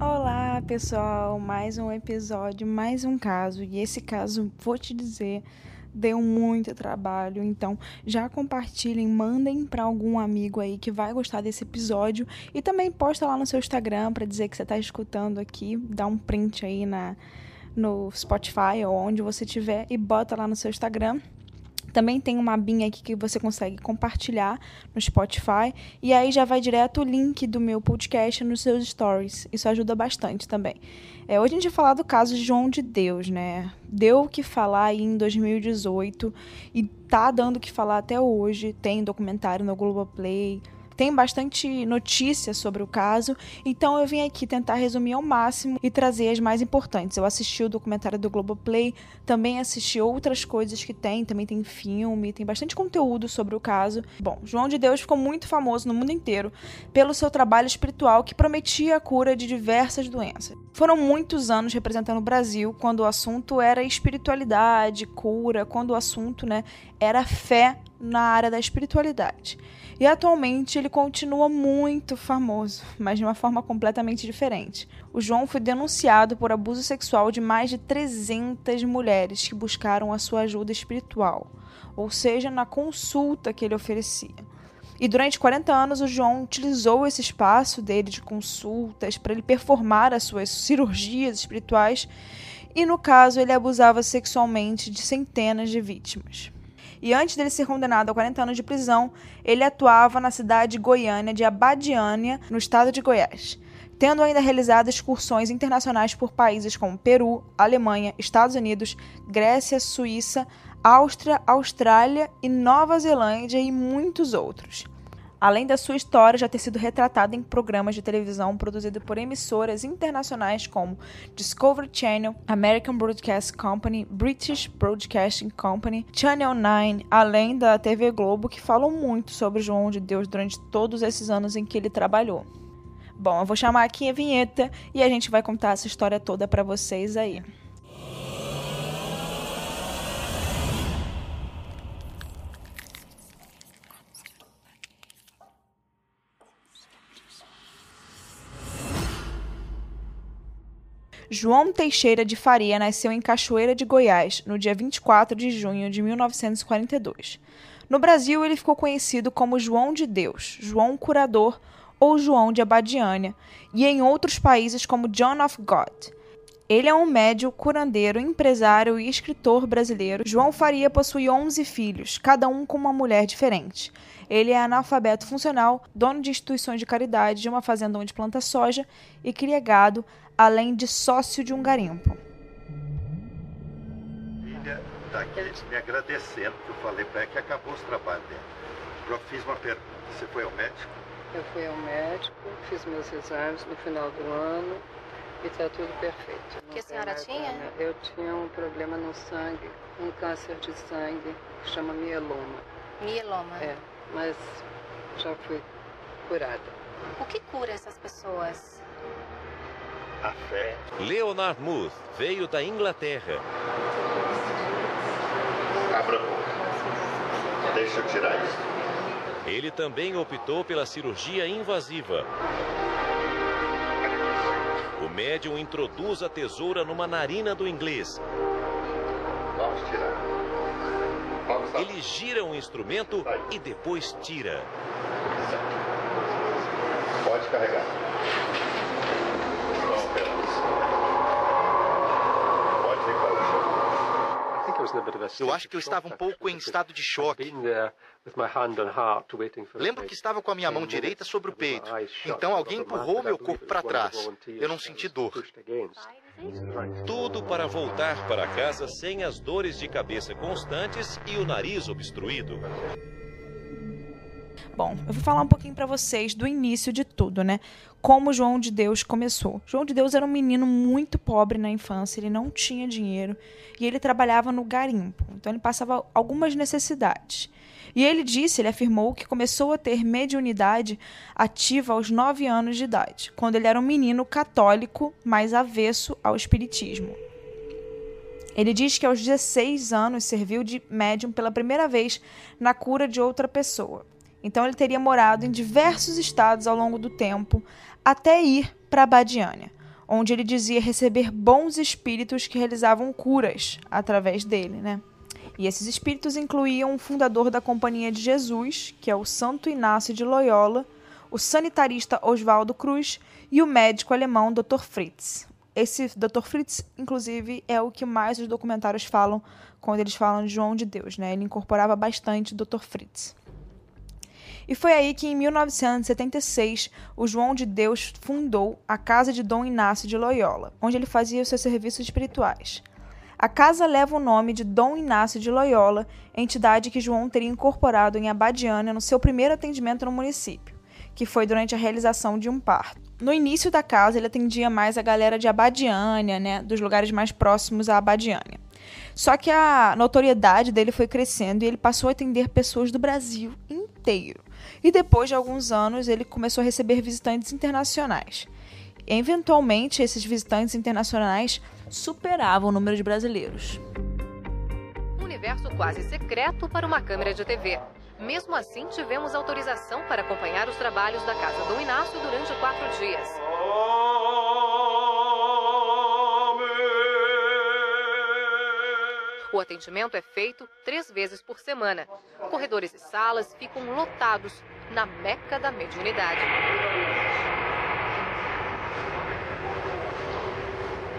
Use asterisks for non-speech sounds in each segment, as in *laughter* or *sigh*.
Olá, pessoal! Mais um episódio, mais um caso. E esse caso, vou te dizer, deu muito trabalho. Então, já compartilhem, mandem para algum amigo aí que vai gostar desse episódio e também posta lá no seu Instagram para dizer que você está escutando aqui, dá um print aí na no Spotify ou onde você tiver e bota lá no seu Instagram também tem uma abinha aqui que você consegue compartilhar no Spotify e aí já vai direto o link do meu podcast nos seus stories. Isso ajuda bastante também. É, hoje a gente vai falar do caso de João de Deus, né? Deu o que falar aí em 2018 e tá dando o que falar até hoje. Tem documentário no Globoplay, tem bastante notícia sobre o caso, então eu vim aqui tentar resumir ao máximo e trazer as mais importantes. Eu assisti o documentário do Globoplay, também assisti outras coisas que tem, também tem filme, tem bastante conteúdo sobre o caso. Bom, João de Deus ficou muito famoso no mundo inteiro pelo seu trabalho espiritual que prometia a cura de diversas doenças. Foram muitos anos representando o Brasil quando o assunto era espiritualidade, cura, quando o assunto, né, era fé na área da espiritualidade. E atualmente ele continua muito famoso, mas de uma forma completamente diferente. O João foi denunciado por abuso sexual de mais de 300 mulheres que buscaram a sua ajuda espiritual, ou seja, na consulta que ele oferecia. E durante 40 anos, o João utilizou esse espaço dele de consultas para ele performar as suas cirurgias espirituais. E no caso, ele abusava sexualmente de centenas de vítimas e antes dele ser condenado a 40 anos de prisão, ele atuava na cidade goiânia de Abadiânia, no estado de Goiás, tendo ainda realizado excursões internacionais por países como Peru, Alemanha, Estados Unidos, Grécia, Suíça, Áustria, Austrália e Nova Zelândia e muitos outros além da sua história já ter sido retratada em programas de televisão produzidos por emissoras internacionais como Discovery Channel, American Broadcast Company, British Broadcasting Company, Channel 9, além da TV Globo, que falam muito sobre João de Deus durante todos esses anos em que ele trabalhou. Bom, eu vou chamar aqui a vinheta e a gente vai contar essa história toda para vocês aí. João Teixeira de Faria nasceu em Cachoeira de Goiás, no dia 24 de junho de 1942. No Brasil, ele ficou conhecido como João de Deus, João Curador ou João de Abadiânia, e em outros países como John of God. Ele é um médio, curandeiro, empresário e escritor brasileiro. João Faria possui 11 filhos, cada um com uma mulher diferente. Ele é analfabeto funcional, dono de instituições de caridade, de uma fazenda onde planta soja e cria gado, além de sócio de um garimpo. Filha está aqui me agradecendo, que eu falei para ela que acabou os trabalhos dela. Eu fiz uma pergunta. Você foi ao médico? Eu fui ao médico, fiz meus exames no final do ano e está tudo perfeito. O que a senhora tinha? Eu tinha um problema no sangue, um câncer de sangue que chama mieloma. Mieloma? É, mas já fui curada. O que cura essas pessoas? A fé. Leonard Muth veio da Inglaterra. Abra a boca. Deixa eu tirar isso. Ele também optou pela cirurgia invasiva. O médium introduz a tesoura numa narina do inglês. Vamos tirar. Vamos. Ele gira o instrumento e depois tira. Pode carregar. Vamos, Fernandes. Pode ir para o chão. Eu acho que eu estava um pouco em estado de choque. Lembro que estava com a minha mão direita sobre o peito. Então alguém empurrou meu corpo para trás. Eu não senti dor. Tudo para voltar para casa sem as dores de cabeça constantes e o nariz obstruído. Bom, eu vou falar um pouquinho para vocês do início de tudo, né? Como João de Deus começou. João de Deus era um menino muito pobre na infância, ele não tinha dinheiro e ele trabalhava no garimpo. Então ele passava algumas necessidades. E ele disse, ele afirmou que começou a ter mediunidade ativa aos 9 anos de idade, quando ele era um menino católico, mais avesso ao espiritismo. Ele diz que aos 16 anos serviu de médium pela primeira vez na cura de outra pessoa. Então ele teria morado em diversos estados ao longo do tempo até ir para Badiânia. onde ele dizia receber bons espíritos que realizavam curas através dele, né? E esses espíritos incluíam o fundador da Companhia de Jesus, que é o Santo Inácio de Loyola, o sanitarista Oswaldo Cruz e o médico alemão Dr. Fritz. Esse Dr. Fritz, inclusive, é o que mais os documentários falam quando eles falam de João de Deus, né? Ele incorporava bastante Dr. Fritz. E foi aí que, em 1976, o João de Deus fundou a Casa de Dom Inácio de Loyola, onde ele fazia os seus serviços espirituais. A casa leva o nome de Dom Inácio de Loyola, entidade que João teria incorporado em Abadiânia no seu primeiro atendimento no município, que foi durante a realização de um parto. No início da casa, ele atendia mais a galera de Abadiânia, né, dos lugares mais próximos a Abadiânia. Só que a notoriedade dele foi crescendo e ele passou a atender pessoas do Brasil inteiro. E depois de alguns anos, ele começou a receber visitantes internacionais. Eventualmente, esses visitantes internacionais superavam o número de brasileiros. Um universo quase secreto para uma câmera de TV. Mesmo assim, tivemos autorização para acompanhar os trabalhos da Casa do Inácio durante quatro dias. O atendimento é feito três vezes por semana. Corredores e salas ficam lotados na meca da mediunidade.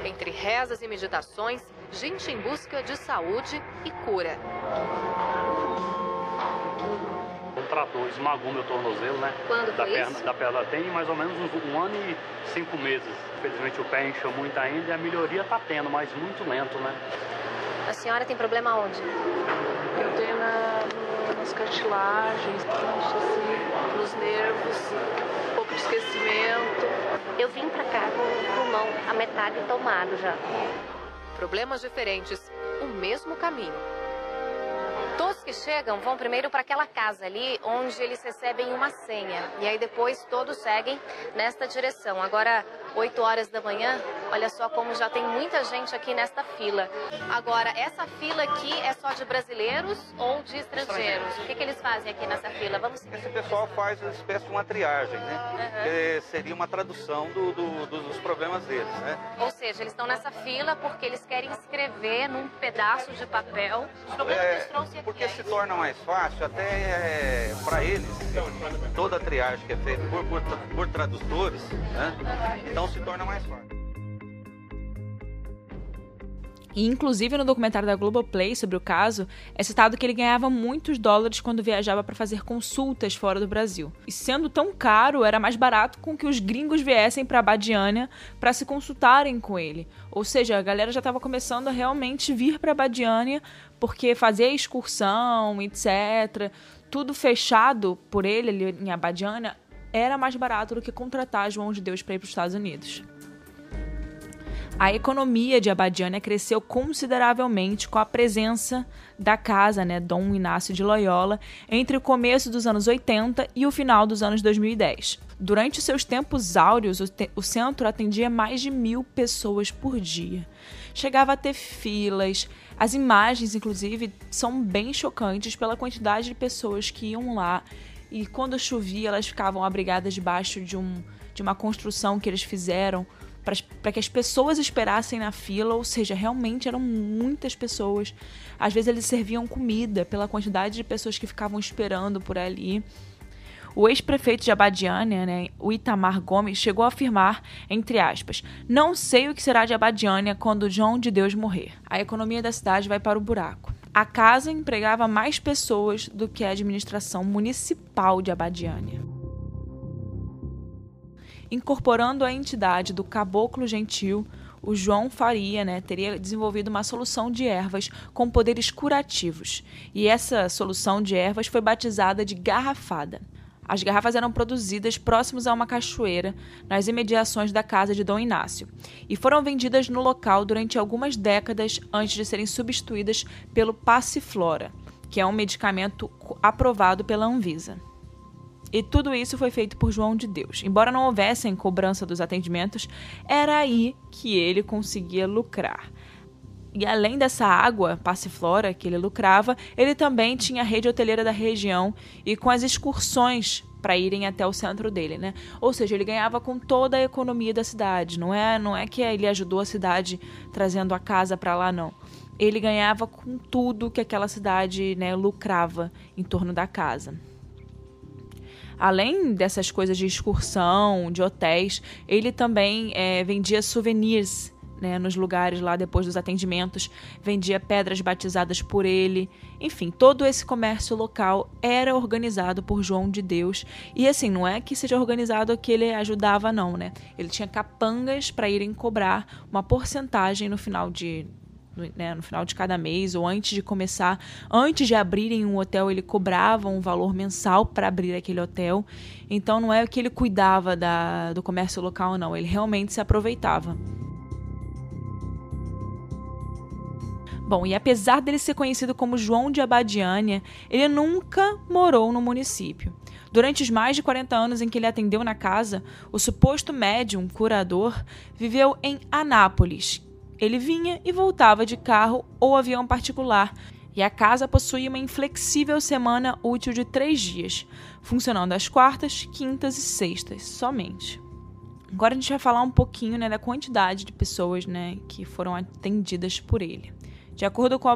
Entre rezas e meditações, gente em busca de saúde e cura. Um trator esmagou meu tornozelo, né? Quando da foi perna, isso? Da perna tem mais ou menos um, um ano e cinco meses. Infelizmente o pé inchou muito ainda e a melhoria tá tendo, mas muito lento, né? A senhora tem problema onde? Eu tenho na, no- nas cartilagens, assim, nos nervos, um pouco de esquecimento. Eu vim pra cá com o pulmão a metade tomado já. Problemas diferentes, o mesmo caminho. Todos que chegam vão primeiro para aquela casa ali, onde eles recebem uma senha. E aí depois todos seguem nesta direção. Agora, 8 horas da manhã, olha só como já tem muita gente aqui nesta fila. Agora, essa fila aqui é só de brasileiros ou de estrangeiros? O que, que eles fazem aqui nessa fila? Vamos Esse pessoal faz uma espécie de uma triagem, né? Que seria uma tradução do- do- do- dos problemas deles, né? Ou seja, eles estão nessa fila porque eles querem escrever num pedaço de papel os problemas que eles trouxeram aqui. Porque se torna mais fácil, até para eles, toda a triagem que é feita por, por, por tradutores, né? Então se torna mais fácil. E, inclusive, no documentário da Globoplay sobre o caso, é citado que ele ganhava muitos dólares quando viajava para fazer consultas fora do Brasil. E sendo tão caro, era mais barato com que os gringos viessem para Badiânia para se consultarem com ele. Ou seja, a galera já estava começando a realmente vir para Badiânia porque fazer excursão, etc., tudo fechado por ele ali em Abadiânia, era mais barato do que contratar João de Deus para ir para os Estados Unidos. A economia de Abadiânia cresceu consideravelmente com a presença da casa, né, Dom Inácio de Loyola, entre o começo dos anos 80 e o final dos anos 2010. Durante seus tempos áureos, o, te- o centro atendia mais de mil pessoas por dia. Chegava a ter filas. As imagens, inclusive, são bem chocantes pela quantidade de pessoas que iam lá. E quando chovia, elas ficavam abrigadas debaixo de, um, de uma construção que eles fizeram para que as pessoas esperassem na fila, ou seja, realmente eram muitas pessoas. Às vezes eles serviam comida pela quantidade de pessoas que ficavam esperando por ali. O ex-prefeito de Abadiânia, né, o Itamar Gomes, chegou a afirmar, entre aspas, não sei o que será de Abadiânia quando João de Deus morrer. A economia da cidade vai para o buraco. A casa empregava mais pessoas do que a administração municipal de Abadiânia incorporando a entidade do caboclo gentil, o João Faria né, teria desenvolvido uma solução de ervas com poderes curativos. E essa solução de ervas foi batizada de garrafada. As garrafas eram produzidas próximos a uma cachoeira, nas imediações da casa de Dom Inácio, e foram vendidas no local durante algumas décadas antes de serem substituídas pelo Passiflora, que é um medicamento aprovado pela Anvisa. E tudo isso foi feito por João de Deus. Embora não houvessem cobrança dos atendimentos, era aí que ele conseguia lucrar. E além dessa água passiflora que ele lucrava, ele também tinha a rede hoteleira da região e com as excursões para irem até o centro dele, né? Ou seja, ele ganhava com toda a economia da cidade. Não é, não é que ele ajudou a cidade trazendo a casa para lá, não. Ele ganhava com tudo que aquela cidade né, lucrava em torno da casa. Além dessas coisas de excursão, de hotéis, ele também é, vendia souvenirs né, nos lugares lá depois dos atendimentos, vendia pedras batizadas por ele. Enfim, todo esse comércio local era organizado por João de Deus. E assim, não é que seja organizado que ele ajudava, não, né? Ele tinha capangas para irem cobrar uma porcentagem no final de. Né, no final de cada mês ou antes de começar, antes de abrirem um hotel, ele cobrava um valor mensal para abrir aquele hotel. Então não é que ele cuidava da, do comércio local, não, ele realmente se aproveitava. Bom, e apesar dele ser conhecido como João de Abadiânia, ele nunca morou no município. Durante os mais de 40 anos em que ele atendeu na casa, o suposto médium curador viveu em Anápolis. Ele vinha e voltava de carro ou avião particular, e a casa possuía uma inflexível semana útil de três dias, funcionando às quartas, quintas e sextas somente. Agora a gente vai falar um pouquinho né, da quantidade de pessoas né, que foram atendidas por ele. De acordo com a,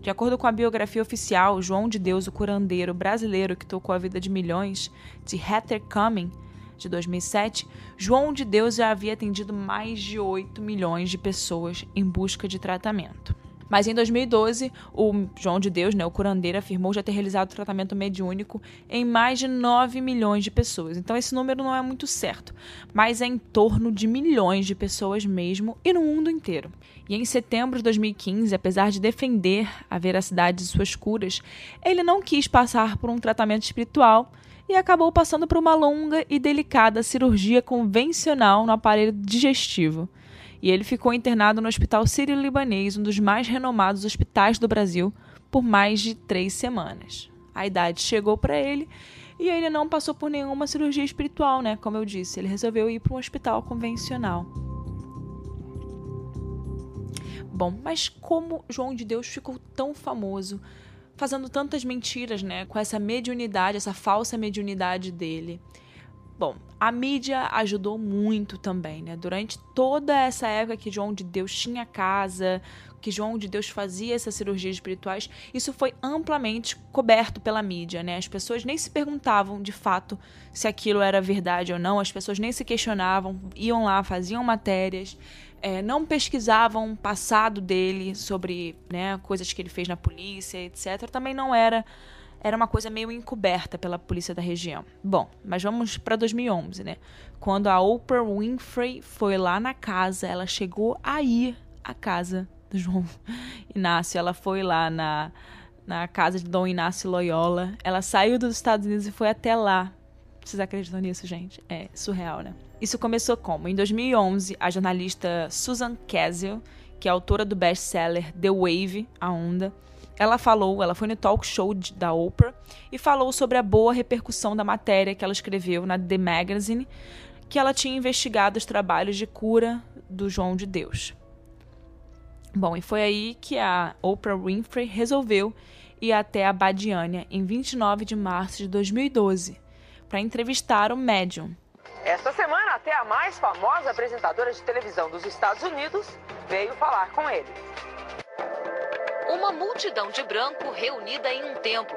de acordo com a biografia oficial, João de Deus, o curandeiro brasileiro que tocou a vida de milhões, de Heather Cumming, de 2007, João de Deus já havia atendido mais de 8 milhões de pessoas em busca de tratamento. Mas em 2012, o João de Deus, né, o curandeiro, afirmou já ter realizado tratamento mediúnico em mais de 9 milhões de pessoas. Então esse número não é muito certo, mas é em torno de milhões de pessoas mesmo e no mundo inteiro. E em setembro de 2015, apesar de defender a veracidade de suas curas, ele não quis passar por um tratamento espiritual e acabou passando por uma longa e delicada cirurgia convencional no aparelho digestivo e ele ficou internado no Hospital Sírio-Libanês, um dos mais renomados hospitais do Brasil, por mais de três semanas. A idade chegou para ele e ele não passou por nenhuma cirurgia espiritual, né? Como eu disse, ele resolveu ir para um hospital convencional. Bom, mas como João de Deus ficou tão famoso, fazendo tantas mentiras, né? Com essa mediunidade, essa falsa mediunidade dele. Bom, a mídia ajudou muito também, né? Durante toda essa época que João de Deus tinha casa, que João de Deus fazia essas cirurgias espirituais, isso foi amplamente coberto pela mídia, né? As pessoas nem se perguntavam de fato se aquilo era verdade ou não, as pessoas nem se questionavam, iam lá, faziam matérias, é, não pesquisavam o passado dele sobre né, coisas que ele fez na polícia, etc. Também não era era uma coisa meio encoberta pela polícia da região. Bom, mas vamos para 2011, né? Quando a Oprah Winfrey foi lá na casa, ela chegou a ir à casa do João Inácio. Ela foi lá na, na casa de Dom Inácio Loyola. Ela saiu dos Estados Unidos e foi até lá. Vocês acreditam nisso, gente? É surreal, né? Isso começou como? Em 2011, a jornalista Susan Casio, que é autora do best-seller The Wave, A Onda, ela falou, ela foi no talk show de, da Oprah e falou sobre a boa repercussão da matéria que ela escreveu na The Magazine, que ela tinha investigado os trabalhos de cura do João de Deus. Bom, e foi aí que a Oprah Winfrey resolveu ir até a Badiânia em 29 de março de 2012 para entrevistar o médium. Esta semana, até a mais famosa apresentadora de televisão dos Estados Unidos veio falar com ele. Uma multidão de branco reunida em um templo.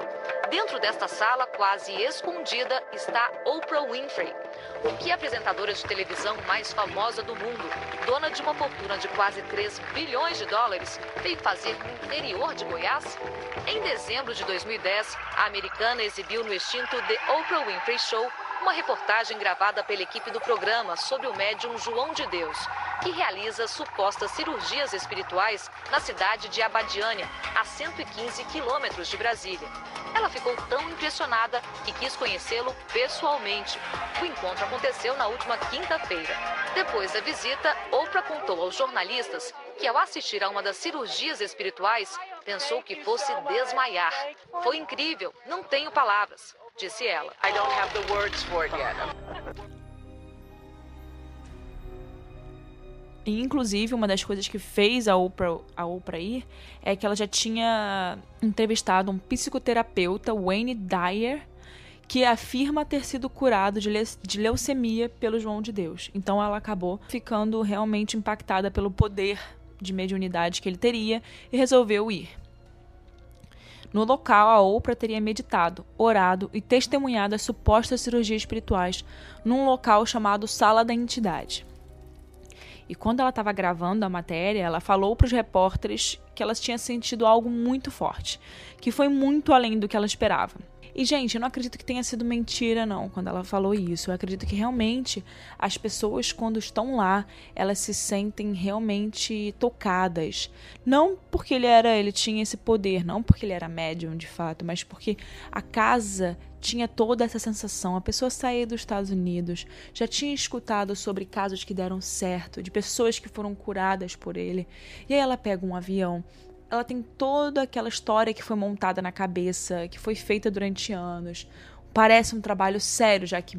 Dentro desta sala, quase escondida, está Oprah Winfrey, o que a apresentadora de televisão mais famosa do mundo, dona de uma fortuna de quase 3 bilhões de dólares, veio fazer no interior de Goiás? Em dezembro de 2010, a americana exibiu no extinto The Oprah Winfrey Show uma reportagem gravada pela equipe do programa sobre o médium João de Deus, que realiza supostas cirurgias espirituais na cidade de Abadiânia, a 115 quilômetros de Brasília. Ela ficou tão impressionada que quis conhecê-lo pessoalmente. O encontro aconteceu na última quinta-feira. Depois da visita, Oprah contou aos jornalistas que, ao assistir a uma das cirurgias espirituais, pensou que fosse desmaiar. Foi incrível, não tenho palavras disse ela. I don't have the words for it yet. E, inclusive, uma das coisas que fez a Oprah, a Oprah ir é que ela já tinha entrevistado um psicoterapeuta, Wayne Dyer, que afirma ter sido curado de, le de leucemia pelo João de Deus. Então ela acabou ficando realmente impactada pelo poder de mediunidade que ele teria e resolveu ir. No local, a Oprah teria meditado, orado e testemunhado as supostas cirurgias espirituais num local chamado Sala da Entidade. E quando ela estava gravando a matéria, ela falou para os repórteres que ela tinha sentido algo muito forte, que foi muito além do que ela esperava. E, gente, eu não acredito que tenha sido mentira, não, quando ela falou isso. Eu acredito que realmente as pessoas, quando estão lá, elas se sentem realmente tocadas. Não porque ele era, ele tinha esse poder, não porque ele era médium de fato, mas porque a casa tinha toda essa sensação. A pessoa saía dos Estados Unidos, já tinha escutado sobre casos que deram certo, de pessoas que foram curadas por ele. E aí ela pega um avião, ela tem toda aquela história que foi montada na cabeça, que foi feita durante anos. Parece um trabalho sério, já que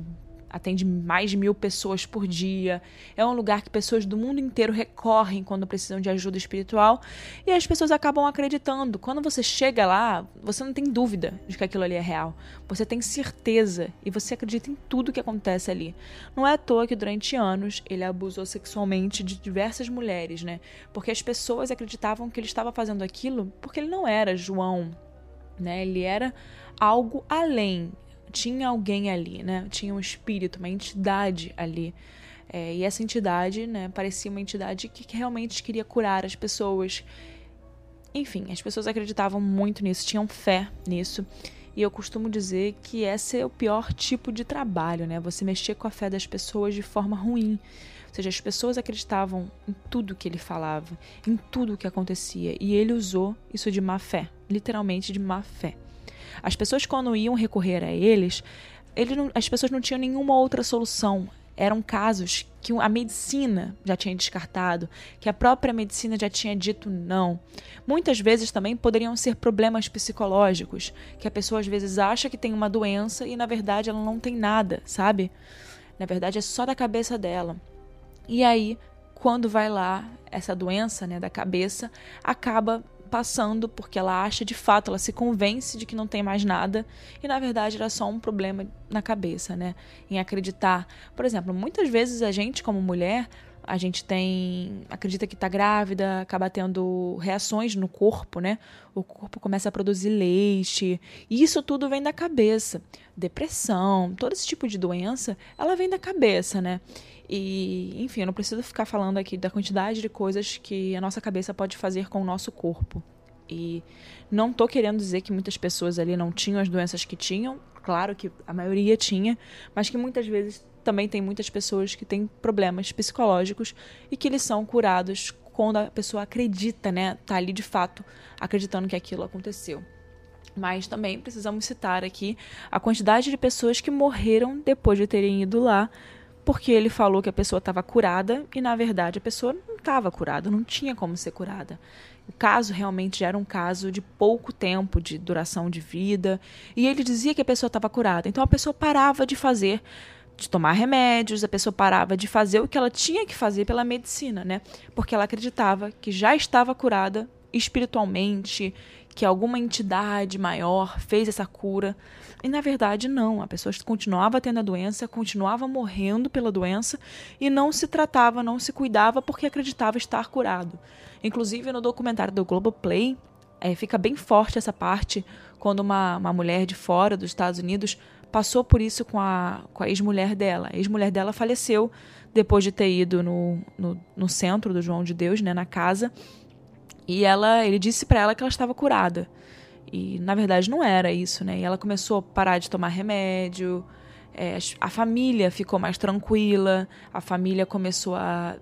atende mais de mil pessoas por dia. É um lugar que pessoas do mundo inteiro recorrem quando precisam de ajuda espiritual e as pessoas acabam acreditando. Quando você chega lá, você não tem dúvida de que aquilo ali é real. Você tem certeza e você acredita em tudo que acontece ali. Não é à toa que durante anos ele abusou sexualmente de diversas mulheres, né? Porque as pessoas acreditavam que ele estava fazendo aquilo porque ele não era João, né? Ele era algo além tinha alguém ali, né? Tinha um espírito, uma entidade ali. É, e essa entidade, né, parecia uma entidade que, realmente queria curar as pessoas. Enfim, as pessoas acreditavam muito nisso, tinham fé nisso. E eu costumo dizer que esse é o pior tipo de trabalho, né? Você mexer com a fé das pessoas de forma ruim. Ou seja, as pessoas acreditavam em tudo que ele falava, em tudo que acontecia. E ele usou isso de má fé, literalmente de má fé. As pessoas, quando iam recorrer a eles, ele não, as pessoas não tinham nenhuma outra solução. Eram casos que a medicina já tinha descartado, que a própria medicina já tinha dito não. Muitas vezes também poderiam ser problemas psicológicos, que a pessoa às vezes acha que tem uma doença e na verdade ela não tem nada, sabe? Na verdade é só da cabeça dela. E aí, quando vai lá, essa doença né, da cabeça acaba passando porque ela acha de fato, ela se convence de que não tem mais nada e na verdade era só um problema na cabeça, né? Em acreditar. Por exemplo, muitas vezes a gente, como mulher, a gente tem acredita que está grávida, acaba tendo reações no corpo, né? O corpo começa a produzir leite. E isso tudo vem da cabeça. Depressão, todo esse tipo de doença, ela vem da cabeça, né? E, enfim, eu não preciso ficar falando aqui da quantidade de coisas que a nossa cabeça pode fazer com o nosso corpo. E não estou querendo dizer que muitas pessoas ali não tinham as doenças que tinham, claro que a maioria tinha, mas que muitas vezes também tem muitas pessoas que têm problemas psicológicos e que eles são curados quando a pessoa acredita, né? Tá ali de fato acreditando que aquilo aconteceu. Mas também precisamos citar aqui a quantidade de pessoas que morreram depois de terem ido lá porque ele falou que a pessoa estava curada e na verdade a pessoa não estava curada, não tinha como ser curada. O caso realmente era um caso de pouco tempo de duração de vida e ele dizia que a pessoa estava curada. Então a pessoa parava de fazer de tomar remédios, a pessoa parava de fazer o que ela tinha que fazer pela medicina, né? Porque ela acreditava que já estava curada espiritualmente, que alguma entidade maior fez essa cura. E na verdade, não. A pessoa continuava tendo a doença, continuava morrendo pela doença e não se tratava, não se cuidava porque acreditava estar curado. Inclusive, no documentário do Globoplay, é, fica bem forte essa parte quando uma, uma mulher de fora dos Estados Unidos passou por isso com a, com a ex-mulher dela. A ex-mulher dela faleceu depois de ter ido no, no, no centro do João de Deus, né, na casa, e ela, ele disse para ela que ela estava curada. E na verdade não era isso, né? E ela começou a parar de tomar remédio, é, a família ficou mais tranquila, a família começou a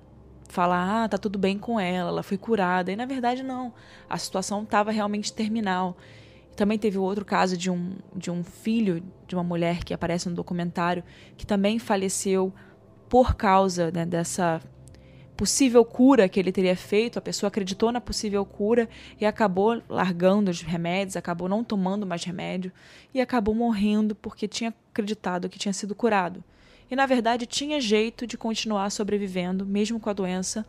falar: ah, tá tudo bem com ela, ela foi curada. E na verdade não, a situação estava realmente terminal. Também teve outro caso de um, de um filho de uma mulher que aparece no documentário que também faleceu por causa né, dessa possível cura que ele teria feito, a pessoa acreditou na possível cura e acabou largando os remédios, acabou não tomando mais remédio e acabou morrendo porque tinha acreditado que tinha sido curado. E na verdade tinha jeito de continuar sobrevivendo, mesmo com a doença,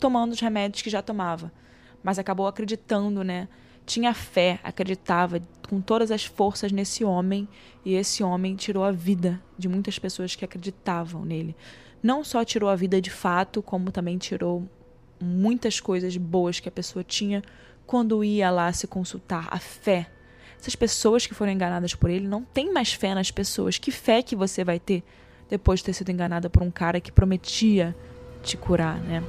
tomando os remédios que já tomava. Mas acabou acreditando, né, tinha fé, acreditava com todas as forças nesse homem e esse homem tirou a vida de muitas pessoas que acreditavam nele. Não só tirou a vida de fato, como também tirou muitas coisas boas que a pessoa tinha quando ia lá se consultar. A fé. Essas pessoas que foram enganadas por ele não têm mais fé nas pessoas. Que fé que você vai ter depois de ter sido enganada por um cara que prometia te curar, né?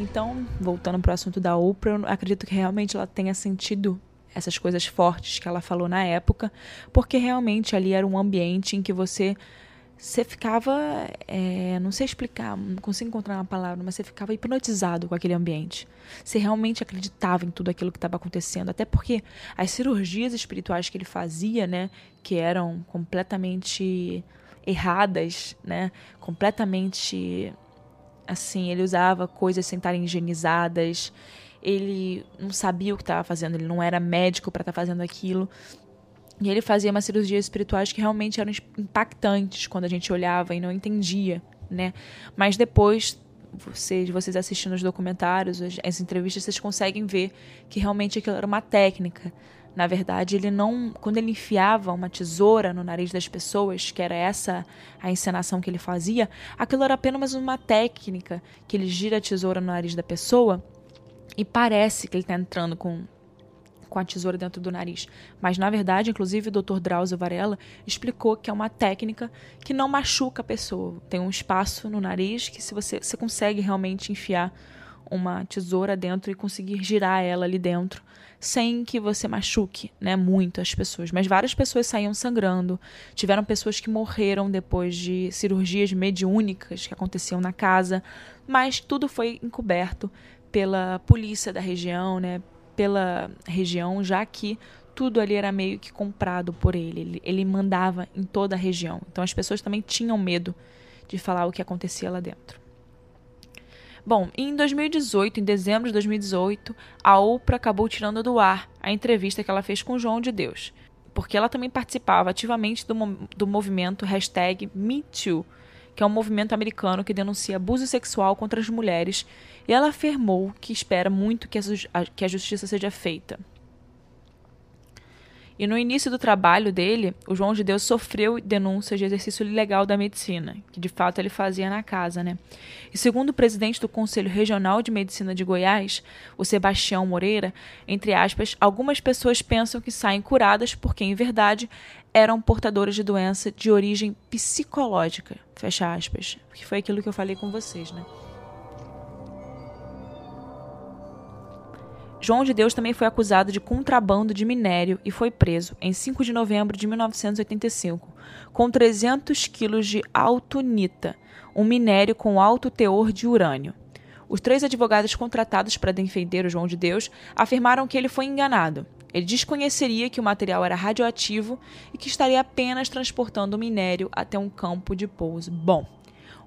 Então, voltando para o assunto da Oprah, eu acredito que realmente ela tenha sentido essas coisas fortes que ela falou na época, porque realmente ali era um ambiente em que você você ficava, é, não sei explicar, não consigo encontrar uma palavra, mas você ficava hipnotizado com aquele ambiente. Você realmente acreditava em tudo aquilo que estava acontecendo, até porque as cirurgias espirituais que ele fazia, né, que eram completamente erradas, né, completamente assim, ele usava coisas sem estarem higienizadas, ele não sabia o que estava fazendo, ele não era médico para estar tá fazendo aquilo. E ele fazia umas cirurgias espirituais que realmente eram impactantes quando a gente olhava e não entendia, né? Mas depois, vocês, vocês assistindo os documentários, as, as entrevistas, vocês conseguem ver que realmente aquilo era uma técnica. Na verdade, ele não. Quando ele enfiava uma tesoura no nariz das pessoas, que era essa a encenação que ele fazia, aquilo era apenas uma técnica que ele gira a tesoura no nariz da pessoa e parece que ele está entrando com com a tesoura dentro do nariz. Mas, na verdade, inclusive o Dr. Drauzio Varela explicou que é uma técnica que não machuca a pessoa. Tem um espaço no nariz que se você, você consegue realmente enfiar uma tesoura dentro e conseguir girar ela ali dentro sem que você machuque, né, muito as pessoas. Mas várias pessoas saíam sangrando. Tiveram pessoas que morreram depois de cirurgias mediúnicas que aconteciam na casa, mas tudo foi encoberto pela polícia da região, né, pela região, já que tudo ali era meio que comprado por ele. ele. Ele mandava em toda a região. Então as pessoas também tinham medo de falar o que acontecia lá dentro. Bom, em 2018, em dezembro de 2018, a Oprah acabou tirando do ar a entrevista que ela fez com João de Deus, porque ela também participava ativamente do, do movimento MeToo, que é um movimento americano que denuncia abuso sexual contra as mulheres e ela afirmou que espera muito que a, que a justiça seja feita. E no início do trabalho dele, o João de Deus sofreu denúncias de exercício ilegal da medicina, que de fato ele fazia na casa, né? E segundo o presidente do Conselho Regional de Medicina de Goiás, o Sebastião Moreira, entre aspas, algumas pessoas pensam que saem curadas porque, em verdade, eram portadoras de doença de origem psicológica, fecha aspas, que foi aquilo que eu falei com vocês, né? João de Deus também foi acusado de contrabando de minério e foi preso em 5 de novembro de 1985, com 300 quilos de autunita, um minério com alto teor de urânio. Os três advogados contratados para defender o João de Deus afirmaram que ele foi enganado. Ele desconheceria que o material era radioativo e que estaria apenas transportando o minério até um campo de pouso. Bom,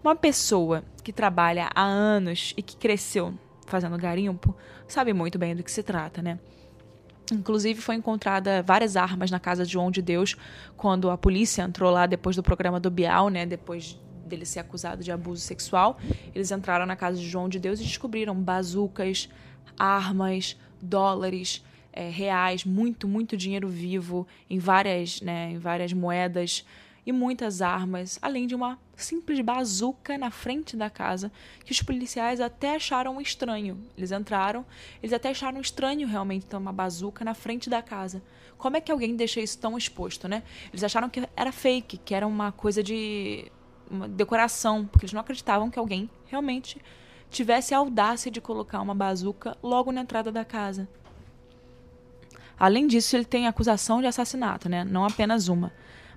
uma pessoa que trabalha há anos e que cresceu fazendo garimpo, sabe muito bem do que se trata, né? Inclusive foi encontrada várias armas na casa de João de Deus quando a polícia entrou lá depois do programa do Bial, né? Depois dele ser acusado de abuso sexual, eles entraram na casa de João de Deus e descobriram bazucas, armas, dólares, é, reais, muito, muito dinheiro vivo em várias, né, em várias moedas e muitas armas, além de uma simples bazuca na frente da casa, que os policiais até acharam estranho. Eles entraram, eles até acharam estranho realmente ter uma bazuca na frente da casa. Como é que alguém deixa isso tão exposto, né? Eles acharam que era fake, que era uma coisa de uma decoração, porque eles não acreditavam que alguém realmente tivesse a audácia de colocar uma bazuca logo na entrada da casa. Além disso, ele tem acusação de assassinato, né? Não apenas uma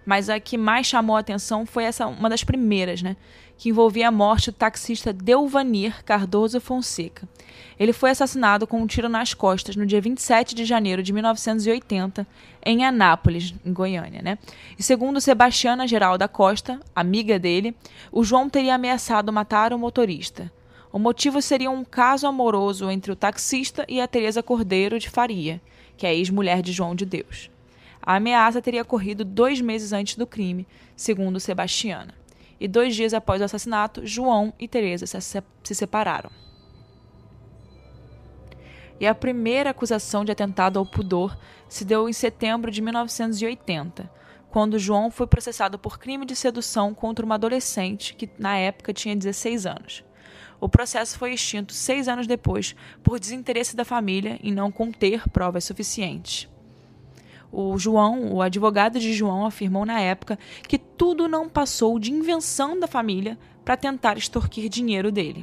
mas a que mais chamou a atenção foi essa uma das primeiras, né? Que envolvia a morte do taxista Delvanir Cardoso Fonseca. Ele foi assassinado com um tiro nas costas no dia 27 de janeiro de 1980, em Anápolis, em Goiânia, né? E segundo Sebastiana Geralda Costa, amiga dele, o João teria ameaçado matar o motorista. O motivo seria um caso amoroso entre o taxista e a Teresa Cordeiro de Faria, que é ex-mulher de João de Deus. A ameaça teria ocorrido dois meses antes do crime, segundo Sebastiana. E dois dias após o assassinato, João e Teresa se, se separaram. E a primeira acusação de atentado ao pudor se deu em setembro de 1980, quando João foi processado por crime de sedução contra uma adolescente que, na época, tinha 16 anos. O processo foi extinto seis anos depois por desinteresse da família em não conter provas suficientes. O João, o advogado de João, afirmou na época que tudo não passou de invenção da família para tentar extorquir dinheiro dele.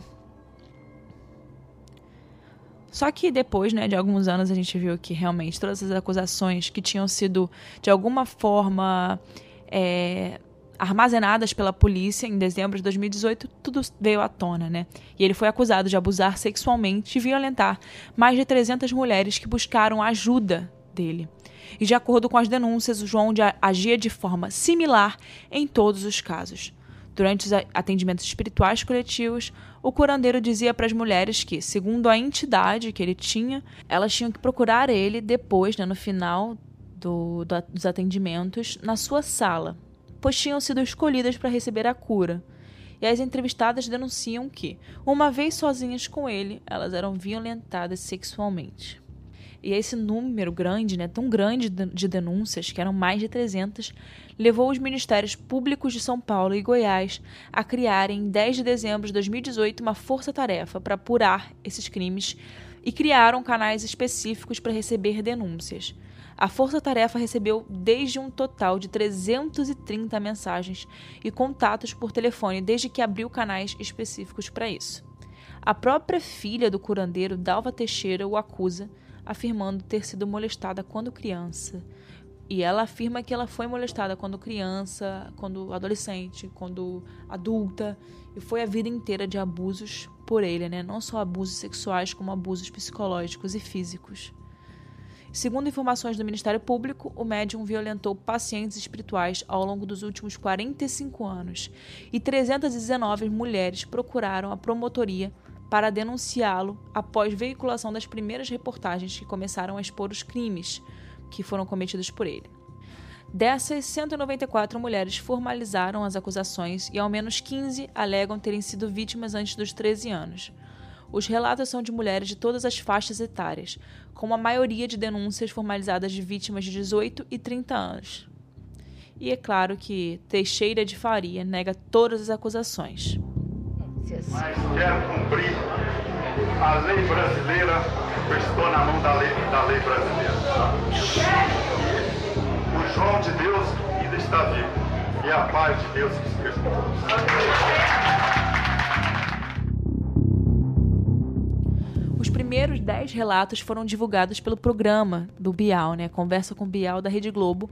Só que depois, né, de alguns anos, a gente viu que realmente todas as acusações que tinham sido de alguma forma é, armazenadas pela polícia em dezembro de 2018, tudo veio à tona, né? E ele foi acusado de abusar sexualmente e violentar mais de 300 mulheres que buscaram ajuda dele. E de acordo com as denúncias, o João agia de forma similar em todos os casos. Durante os atendimentos espirituais coletivos, o curandeiro dizia para as mulheres que, segundo a entidade que ele tinha, elas tinham que procurar ele depois, né, no final do, do, dos atendimentos, na sua sala, pois tinham sido escolhidas para receber a cura. E as entrevistadas denunciam que, uma vez sozinhas com ele, elas eram violentadas sexualmente. E esse número grande, né, tão grande de denúncias, que eram mais de 300, levou os ministérios públicos de São Paulo e Goiás a criarem, em 10 de dezembro de 2018, uma força-tarefa para apurar esses crimes e criaram canais específicos para receber denúncias. A força-tarefa recebeu desde um total de 330 mensagens e contatos por telefone desde que abriu canais específicos para isso. A própria filha do curandeiro, Dalva Teixeira, o acusa afirmando ter sido molestada quando criança. E ela afirma que ela foi molestada quando criança, quando adolescente, quando adulta, e foi a vida inteira de abusos por ele, né? Não só abusos sexuais, como abusos psicológicos e físicos. Segundo informações do Ministério Público, o médium violentou pacientes espirituais ao longo dos últimos 45 anos e 319 mulheres procuraram a promotoria para denunciá-lo após veiculação das primeiras reportagens que começaram a expor os crimes que foram cometidos por ele. Dessas, 194 mulheres formalizaram as acusações e ao menos 15 alegam terem sido vítimas antes dos 13 anos. Os relatos são de mulheres de todas as faixas etárias, com a maioria de denúncias formalizadas de vítimas de 18 e 30 anos. E é claro que Teixeira de Faria nega todas as acusações. Mas quero cumprir a lei brasileira, eu estou na mão da lei, da lei brasileira. O João de Deus ainda está vivo. E a paz de Deus que esteja com Os primeiros dez relatos foram divulgados pelo programa do Bial, né, Conversa com Bial da Rede Globo,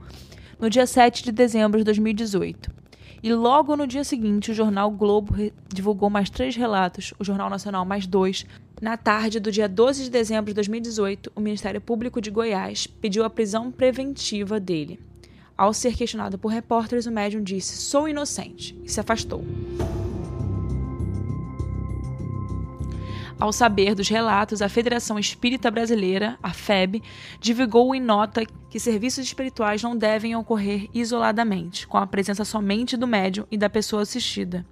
no dia 7 de dezembro de 2018. E logo no dia seguinte, o jornal Globo divulgou mais três relatos, o Jornal Nacional mais dois. Na tarde do dia 12 de dezembro de 2018, o Ministério Público de Goiás pediu a prisão preventiva dele. Ao ser questionado por repórteres, o médium disse: Sou inocente e se afastou. Ao saber dos relatos, a Federação Espírita Brasileira, a FEB, divulgou em nota que serviços espirituais não devem ocorrer isoladamente, com a presença somente do médium e da pessoa assistida.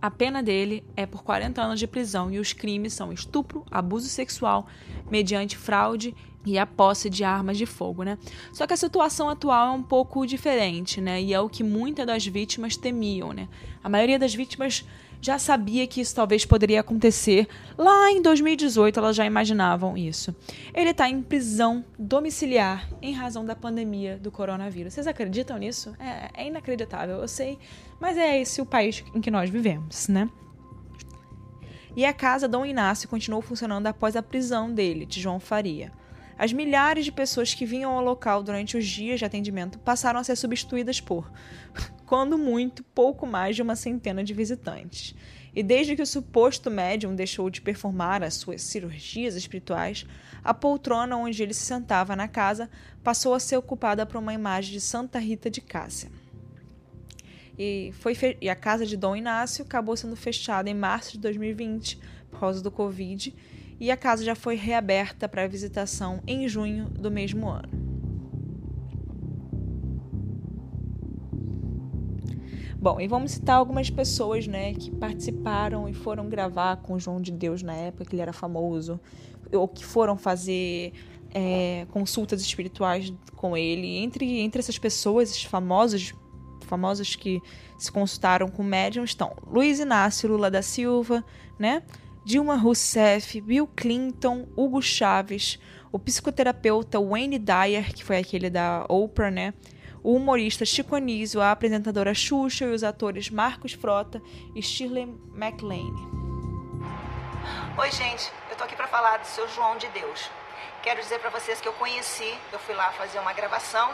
A pena dele é por 40 anos de prisão e os crimes são estupro, abuso sexual, mediante fraude e a posse de armas de fogo, né? Só que a situação atual é um pouco diferente, né? E é o que muitas das vítimas temiam, né? A maioria das vítimas já sabia que isso talvez poderia acontecer. Lá em 2018 elas já imaginavam isso. Ele está em prisão domiciliar em razão da pandemia do coronavírus. Vocês acreditam nisso? É, é inacreditável, eu sei, mas é esse o país em que nós vivemos, né? E a casa Dom Inácio continuou funcionando após a prisão dele, de João Faria. As milhares de pessoas que vinham ao local durante os dias de atendimento passaram a ser substituídas por, *laughs* quando muito, pouco mais de uma centena de visitantes. E desde que o suposto médium deixou de performar as suas cirurgias espirituais, a poltrona onde ele se sentava na casa passou a ser ocupada por uma imagem de Santa Rita de Cássia. E, foi e a casa de Dom Inácio acabou sendo fechada em março de 2020 por causa do Covid e a casa já foi reaberta para visitação em junho do mesmo ano. Bom, e vamos citar algumas pessoas, né, que participaram e foram gravar com João de Deus na época que ele era famoso. ou que foram fazer é, consultas espirituais com ele. Entre, entre essas pessoas, esses famosos, famosos que se consultaram com médium estão Luiz Inácio Lula da Silva, né? Dilma Rousseff, Bill Clinton, Hugo Chaves, o psicoterapeuta Wayne Dyer, que foi aquele da Oprah, né? O humorista Chico Anísio, a apresentadora Xuxa e os atores Marcos Frota e Shirley MacLaine. Oi, gente, eu tô aqui para falar do seu João de Deus. Quero dizer para vocês que eu conheci, eu fui lá fazer uma gravação,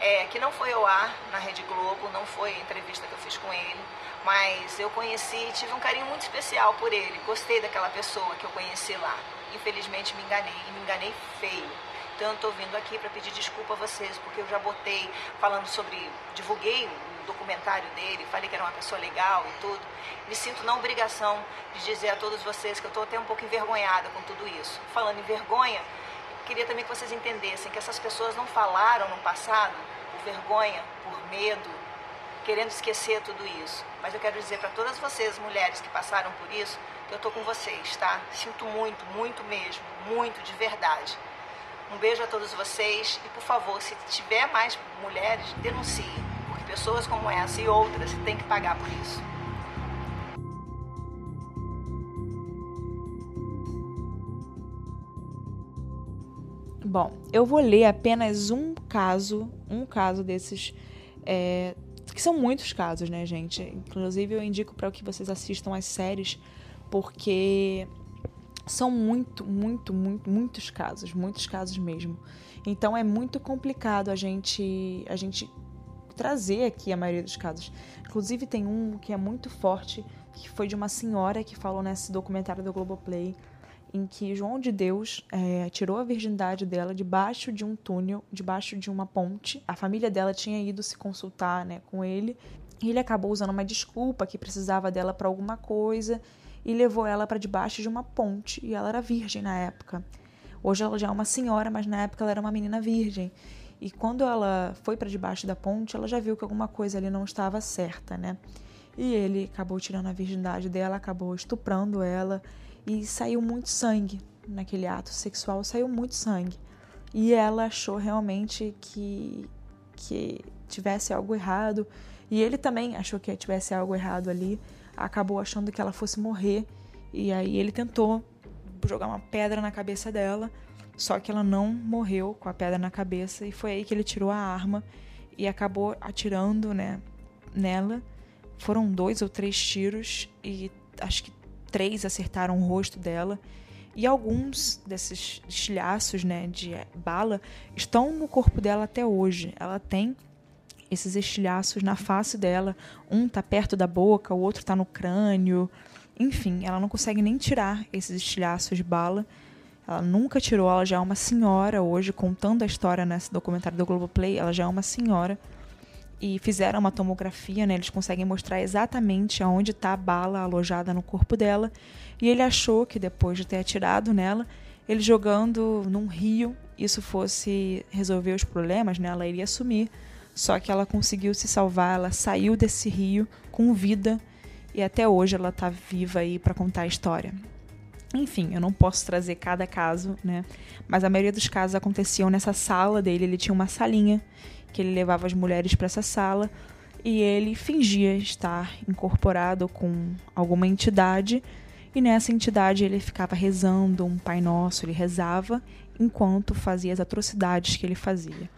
é, que não foi ao ar na Rede Globo, não foi a entrevista que eu fiz com ele, mas eu conheci e tive um carinho muito especial por ele. Gostei daquela pessoa que eu conheci lá. Infelizmente me enganei, e me enganei feio. Então eu estou vindo aqui para pedir desculpa a vocês, porque eu já botei falando sobre, divulguei o documentário dele, falei que era uma pessoa legal e tudo. Me sinto na obrigação de dizer a todos vocês que eu estou até um pouco envergonhada com tudo isso. Falando em vergonha, queria também que vocês entendessem que essas pessoas não falaram no passado por vergonha, por medo, querendo esquecer tudo isso. Mas eu quero dizer para todas vocês, mulheres que passaram por isso, que eu tô com vocês, tá? Sinto muito, muito mesmo, muito de verdade. Um beijo a todos vocês e, por favor, se tiver mais mulheres, denunciem, porque pessoas como essa e outras têm que pagar por isso. Bom, eu vou ler apenas um caso, um caso desses, é, que são muitos casos, né, gente? Inclusive eu indico para que vocês assistam as séries, porque são muito, muito, muito, muitos casos, muitos casos mesmo. Então é muito complicado a gente, a gente trazer aqui a maioria dos casos. Inclusive tem um que é muito forte, que foi de uma senhora que falou nesse documentário do Globoplay, em que João de Deus é, tirou a virgindade dela debaixo de um túnel, debaixo de uma ponte. A família dela tinha ido se consultar né, com ele. E ele acabou usando uma desculpa que precisava dela para alguma coisa e levou ela para debaixo de uma ponte. E ela era virgem na época. Hoje ela já é uma senhora, mas na época ela era uma menina virgem. E quando ela foi para debaixo da ponte, ela já viu que alguma coisa ali não estava certa, né? E ele acabou tirando a virgindade dela, acabou estuprando ela e saiu muito sangue naquele ato sexual, saiu muito sangue. E ela achou realmente que que tivesse algo errado, e ele também achou que tivesse algo errado ali, acabou achando que ela fosse morrer, e aí ele tentou jogar uma pedra na cabeça dela, só que ela não morreu com a pedra na cabeça. E foi aí que ele tirou a arma e acabou atirando, né, nela. Foram dois ou três tiros e acho que três acertaram o rosto dela. E alguns desses estilhaços né, de bala estão no corpo dela até hoje. Ela tem esses estilhaços na face dela. Um tá perto da boca, o outro tá no crânio. Enfim, ela não consegue nem tirar esses estilhaços de bala. Ela nunca tirou, ela já é uma senhora hoje, contando a história nesse documentário do Globoplay, ela já é uma senhora e fizeram uma tomografia, né? Eles conseguem mostrar exatamente aonde está a bala alojada no corpo dela. E ele achou que depois de ter atirado nela, ele jogando num rio, isso fosse resolver os problemas, né? Ela iria sumir. Só que ela conseguiu se salvar, ela saiu desse rio com vida e até hoje ela está viva aí para contar a história. Enfim, eu não posso trazer cada caso, né? Mas a maioria dos casos aconteciam nessa sala dele, ele tinha uma salinha que ele levava as mulheres para essa sala e ele fingia estar incorporado com alguma entidade e nessa entidade ele ficava rezando um Pai Nosso, ele rezava enquanto fazia as atrocidades que ele fazia.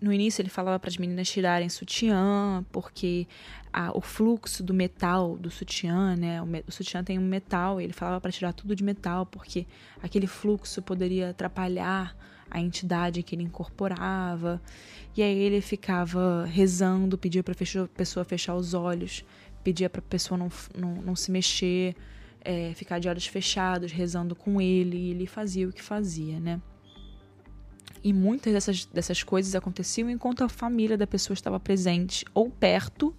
No início ele falava para as meninas tirarem sutiã, porque o fluxo do metal do sutiã, né? O, o sutiã tem um metal, ele falava para tirar tudo de metal, porque aquele fluxo poderia atrapalhar a entidade que ele incorporava. E aí ele ficava rezando, pedia para a pessoa fechar os olhos, pedia para a pessoa não, não, não, se mexer, é, ficar de olhos fechados, rezando com ele, e ele fazia o que fazia, né? E muitas dessas, dessas coisas aconteciam enquanto a família da pessoa estava presente, ou perto,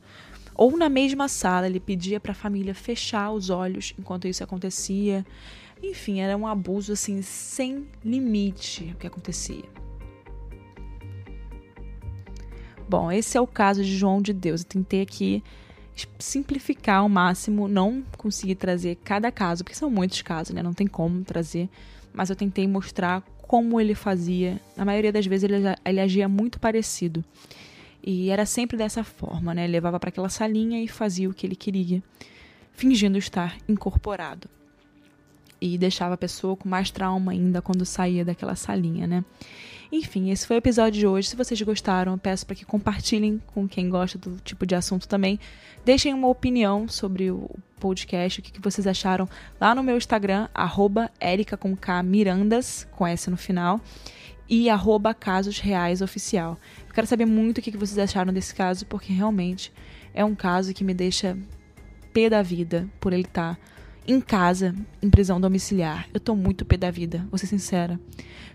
ou na mesma sala. Ele pedia para a família fechar os olhos enquanto isso acontecia. Enfim, era um abuso assim sem limite o que acontecia. Bom, esse é o caso de João de Deus. Eu tentei aqui simplificar ao máximo, não consegui trazer cada caso, porque são muitos casos, né? Não tem como trazer, mas eu tentei mostrar como ele fazia. Na maioria das vezes ele, ele agia muito parecido. E era sempre dessa forma, né? Ele levava para aquela salinha e fazia o que ele queria, fingindo estar incorporado. E deixava a pessoa com mais trauma ainda quando saía daquela salinha, né? Enfim, esse foi o episódio de hoje. Se vocês gostaram, peço para que compartilhem com quem gosta do tipo de assunto também. Deixem uma opinião sobre o podcast, o que, vocês acharam lá no meu Instagram, arroba com S no final, e arroba. Eu quero saber muito o que vocês acharam desse caso, porque realmente é um caso que me deixa pé da vida por ele estar tá em casa, em prisão domiciliar. Eu tô muito pé da vida, vou ser sincera.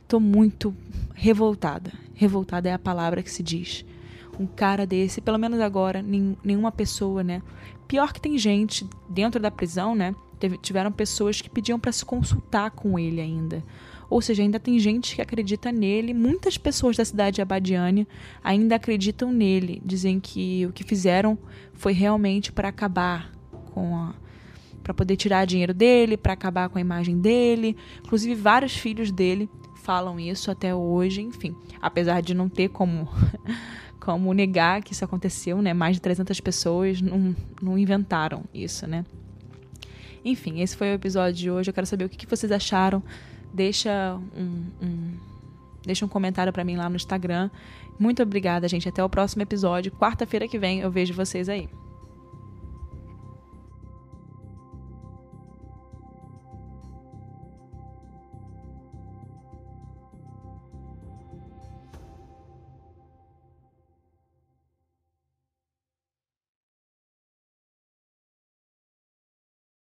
Tô muito revoltada. Revoltada é a palavra que se diz. Um cara desse, pelo menos agora, nenhuma pessoa, né? Pior que tem gente dentro da prisão, né? tiveram pessoas que pediam para se consultar com ele ainda. Ou seja, ainda tem gente que acredita nele. Muitas pessoas da cidade de Abadiane ainda acreditam nele. Dizem que o que fizeram foi realmente para acabar com a para poder tirar dinheiro dele, para acabar com a imagem dele. Inclusive vários filhos dele falam isso até hoje, enfim. Apesar de não ter como, *laughs* como negar que isso aconteceu, né? Mais de 300 pessoas não, não inventaram isso, né? Enfim, esse foi o episódio de hoje. Eu quero saber o que vocês acharam. Deixa um, um deixa um comentário para mim lá no Instagram. Muito obrigada, gente. Até o próximo episódio. Quarta-feira que vem eu vejo vocês aí.